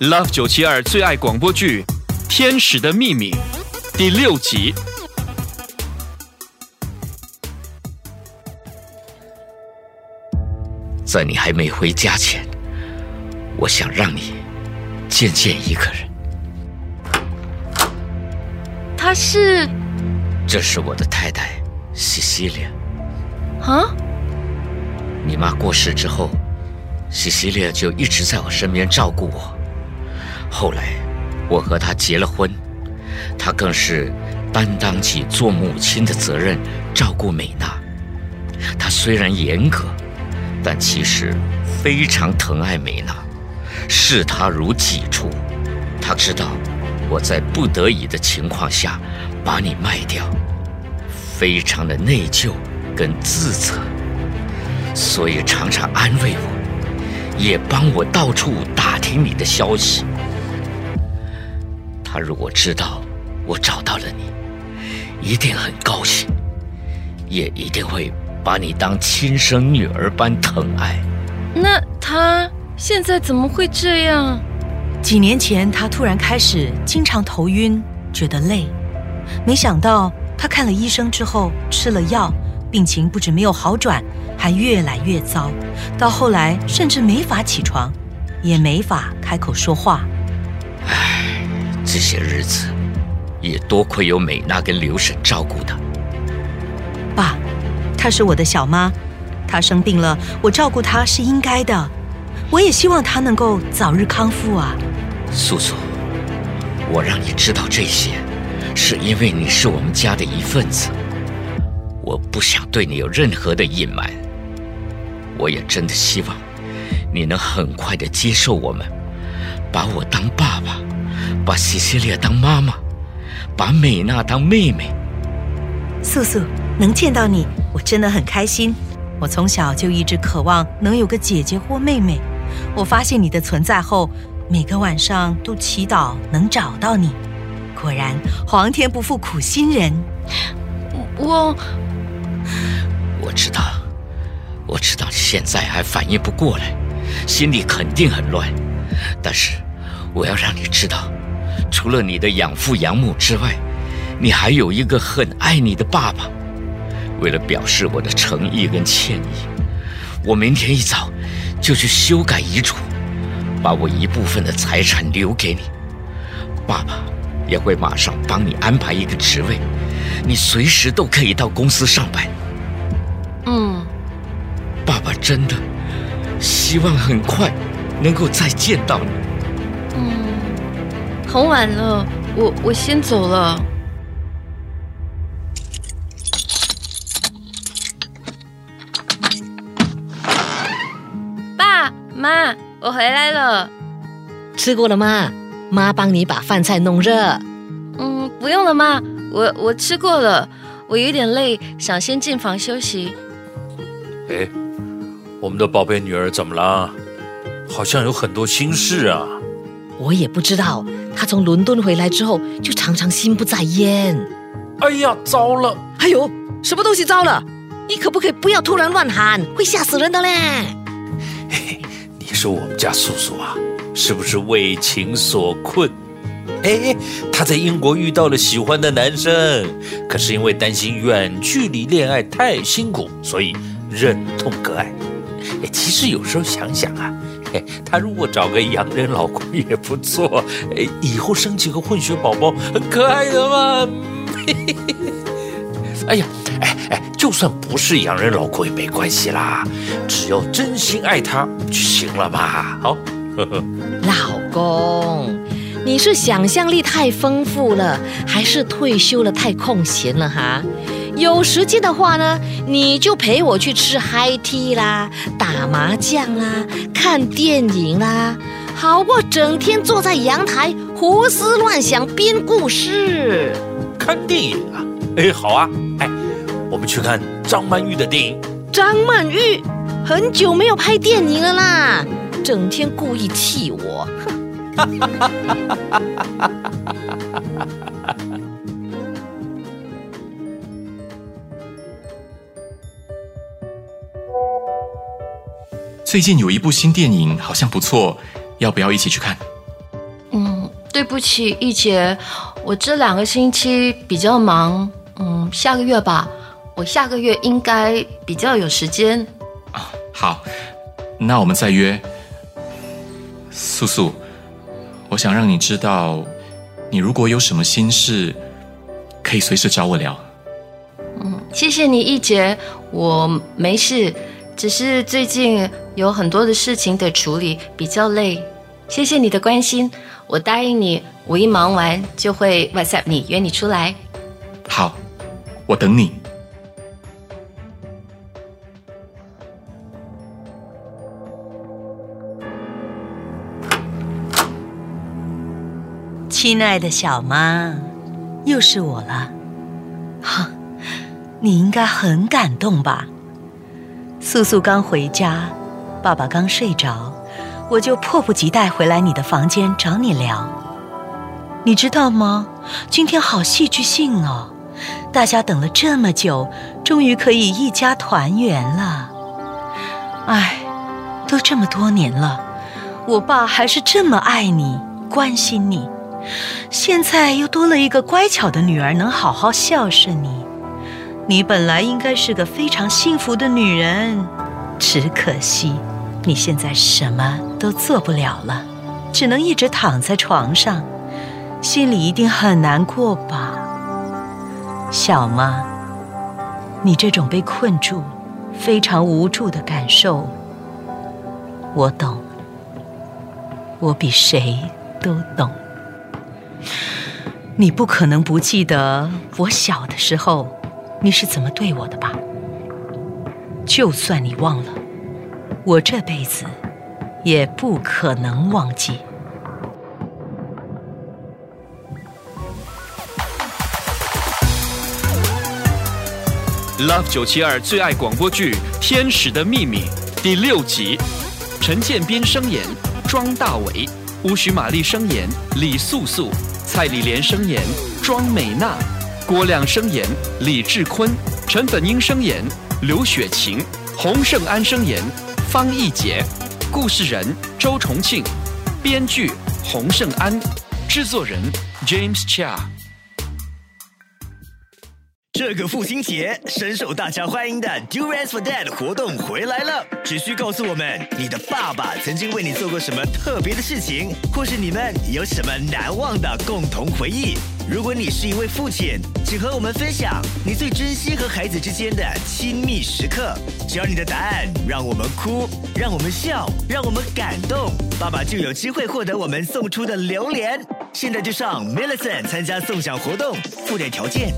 Love 九七二最爱广播剧《天使的秘密》第六集。在你还没回家前，我想让你见见一个人。他是这是我的太太，西西利。啊？你妈过世之后，西西利就一直在我身边照顾我。后来，我和她结了婚，她更是担当起做母亲的责任，照顾美娜。她虽然严格，但其实非常疼爱美娜，视她如己出。她知道我在不得已的情况下把你卖掉，非常的内疚跟自责，所以常常安慰我，也帮我到处打听你的消息。他如果知道我找到了你，一定很高兴，也一定会把你当亲生女儿般疼爱。那他现在怎么会这样？几年前，他突然开始经常头晕，觉得累。没想到他看了医生之后，吃了药，病情不止没有好转，还越来越糟。到后来，甚至没法起床，也没法开口说话。唉，这些日子也多亏有美娜跟刘婶照顾她。爸，她是我的小妈，她生病了，我照顾她是应该的。我也希望她能够早日康复啊。素素，我让你知道这些，是因为你是我们家的一份子。我不想对你有任何的隐瞒。我也真的希望你能很快的接受我们，把我当爸爸，把西西利亚当妈妈，把美娜当妹妹。素素，能见到你，我真的很开心。我从小就一直渴望能有个姐姐或妹妹。我发现你的存在后，每个晚上都祈祷能找到你。果然，皇天不负苦心人。我我知道，我知道你现在还反应不过来，心里肯定很乱。但是，我要让你知道，除了你的养父养母之外，你还有一个很爱你的爸爸。为了表示我的诚意跟歉意，我明天一早就去修改遗嘱，把我一部分的财产留给你。爸爸也会马上帮你安排一个职位，你随时都可以到公司上班。嗯，爸爸真的希望很快能够再见到你。嗯，很晚了，我我先走了。爸妈，我回来了。吃过了吗？妈帮你把饭菜弄热。嗯，不用了妈，我我吃过了。我有点累，想先进房休息。哎，我们的宝贝女儿怎么了？好像有很多心事啊。我也不知道，她从伦敦回来之后就常常心不在焉。哎呀，糟了！哎呦，什么东西糟了？你可不可以不要突然乱喊，会吓死人的嘞！嘿嘿，你说我们家素素啊，是不是为情所困？哎，她在英国遇到了喜欢的男生，可是因为担心远距离恋爱太辛苦，所以忍痛割爱。哎，其实有时候想想啊，他，如果找个洋人老公也不错，哎，以后生几个混血宝宝，很可爱的嘛。哎呀，哎哎，就算不是洋人老公也没关系啦，只要真心爱他就行了嘛。好，老公，你是想象力太丰富了，还是退休了太空闲了哈？有时间的话呢，你就陪我去吃 high tea 啦，打麻将啦，看电影啦，好过整天坐在阳台胡思乱想编故事。看电影啊？哎，好啊！哎，我们去看张曼玉的电影。张曼玉很久没有拍电影了啦，整天故意气我。最近有一部新电影，好像不错，要不要一起去看？嗯，对不起，易姐，我这两个星期比较忙，嗯，下个月吧，我下个月应该比较有时间。啊，好，那我们再约。素素，我想让你知道，你如果有什么心事，可以随时找我聊。嗯，谢谢你，易姐，我没事。只是最近有很多的事情得处理，比较累。谢谢你的关心，我答应你，我一忙完就会 WhatsApp 你约你出来。好，我等你。亲爱的小妈，又是我了。哈，你应该很感动吧？素素刚回家，爸爸刚睡着，我就迫不及待回来你的房间找你聊。你知道吗？今天好戏剧性哦！大家等了这么久，终于可以一家团圆了。哎，都这么多年了，我爸还是这么爱你、关心你，现在又多了一个乖巧的女儿，能好好孝顺你。你本来应该是个非常幸福的女人，只可惜你现在什么都做不了了，只能一直躺在床上，心里一定很难过吧，小妈。你这种被困住、非常无助的感受，我懂，我比谁都懂。你不可能不记得我小的时候。你是怎么对我的吧？就算你忘了，我这辈子也不可能忘记。Love 九七二最爱广播剧《天使的秘密》第六集，陈建斌声演庄大伟，乌许玛丽声演李素素，蔡丽莲声演庄美娜。郭亮声演李志坤，陈粉英声演刘雪晴，洪胜安声演方逸杰，故事人周重庆，编剧洪胜安，制作人 James Chia。这个父亲节，深受大家欢迎的 Do Rest for Dad 活动回来了。只需告诉我们，你的爸爸曾经为你做过什么特别的事情，或是你们有什么难忘的共同回忆。如果你是一位父亲，请和我们分享你最珍惜和孩子之间的亲密时刻。只要你的答案让我们哭，让我们笑，让我们感动，爸爸就有机会获得我们送出的榴莲。现在就上 Millison 参加送奖活动，附点条件。